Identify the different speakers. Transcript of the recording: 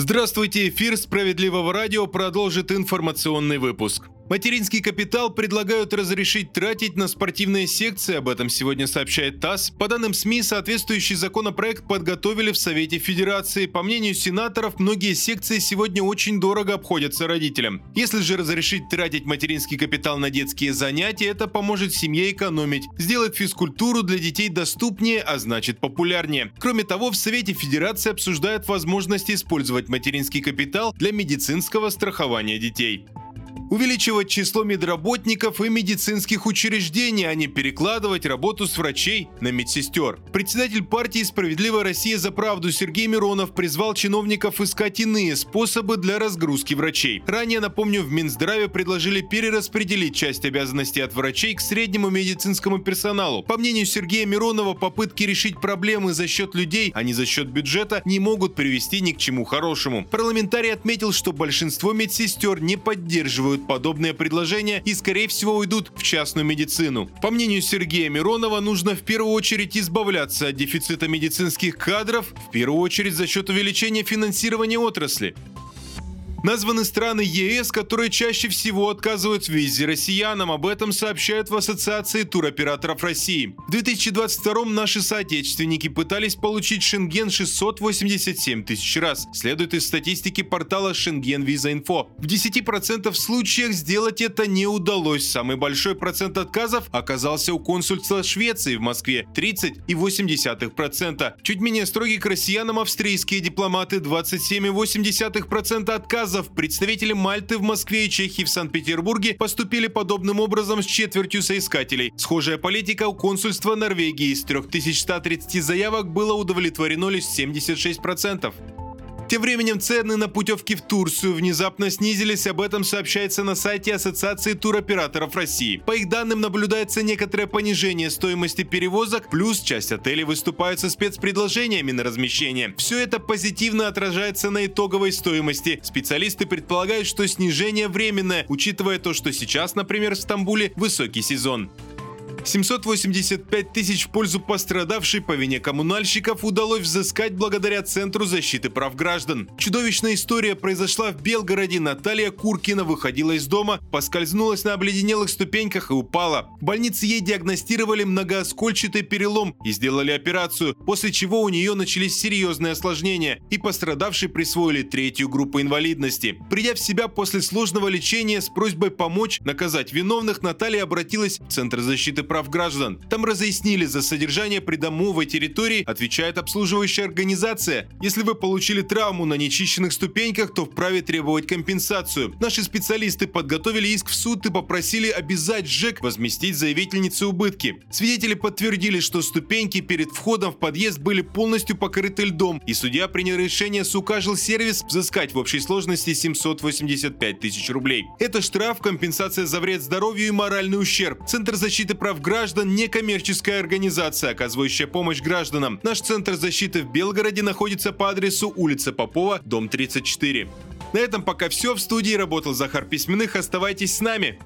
Speaker 1: Здравствуйте, эфир «Справедливого радио» продолжит информационный выпуск. Материнский капитал предлагают разрешить тратить на спортивные секции, об этом сегодня сообщает ТАСС. По данным СМИ, соответствующий законопроект подготовили в Совете Федерации. По мнению сенаторов, многие секции сегодня очень дорого обходятся родителям. Если же разрешить тратить материнский капитал на детские занятия, это поможет семье экономить, сделает физкультуру для детей доступнее, а значит популярнее. Кроме того, в Совете Федерации обсуждают возможность использовать материнский капитал для медицинского страхования детей увеличивать число медработников и медицинских учреждений, а не перекладывать работу с врачей на медсестер. Председатель партии «Справедливая Россия за правду» Сергей Миронов призвал чиновников искать иные способы для разгрузки врачей. Ранее, напомню, в Минздраве предложили перераспределить часть обязанностей от врачей к среднему медицинскому персоналу. По мнению Сергея Миронова, попытки решить проблемы за счет людей, а не за счет бюджета, не могут привести ни к чему хорошему. Парламентарий отметил, что большинство медсестер не поддерживают делают подобные предложения и, скорее всего, уйдут в частную медицину. По мнению Сергея Миронова, нужно в первую очередь избавляться от дефицита медицинских кадров, в первую очередь за счет увеличения финансирования отрасли. Названы страны ЕС, которые чаще всего отказывают в визе россиянам. Об этом сообщают в Ассоциации туроператоров России. В 2022 наши соотечественники пытались получить Шенген 687 тысяч раз. Следует из статистики портала Шенген Виза Инфо. В 10% случаях сделать это не удалось. Самый большой процент отказов оказался у консульства Швеции в Москве – 30,8%. Чуть менее строгие к россиянам австрийские дипломаты – 27,8% отказов отказов представители Мальты в Москве и Чехии в Санкт-Петербурге поступили подобным образом с четвертью соискателей. Схожая политика у консульства Норвегии. Из 3130 заявок было удовлетворено лишь 76%. Тем временем цены на путевки в Турцию внезапно снизились, об этом сообщается на сайте Ассоциации туроператоров России. По их данным наблюдается некоторое понижение стоимости перевозок, плюс часть отелей выступают со спецпредложениями на размещение. Все это позитивно отражается на итоговой стоимости. Специалисты предполагают, что снижение временное, учитывая то, что сейчас, например, в Стамбуле высокий сезон. 785 тысяч в пользу пострадавшей по вине коммунальщиков удалось взыскать благодаря Центру защиты прав граждан. Чудовищная история произошла в Белгороде. Наталья Куркина выходила из дома, поскользнулась на обледенелых ступеньках и упала. В больнице ей диагностировали многооскольчатый перелом и сделали операцию, после чего у нее начались серьезные осложнения, и пострадавшей присвоили третью группу инвалидности. Придя в себя после сложного лечения с просьбой помочь наказать виновных, Наталья обратилась в Центр защиты прав прав граждан. Там разъяснили, за содержание придомовой территории отвечает обслуживающая организация. Если вы получили травму на нечищенных ступеньках, то вправе требовать компенсацию. Наши специалисты подготовили иск в суд и попросили обязать ЖЭК возместить заявительнице убытки. Свидетели подтвердили, что ступеньки перед входом в подъезд были полностью покрыты льдом, и судья принял решение с укажил сервис взыскать в общей сложности 785 тысяч рублей. Это штраф, компенсация за вред здоровью и моральный ущерб. Центр защиты прав граждан – некоммерческая организация, оказывающая помощь гражданам. Наш центр защиты в Белгороде находится по адресу улица Попова, дом 34. На этом пока все. В студии работал Захар Письменных. Оставайтесь с нами.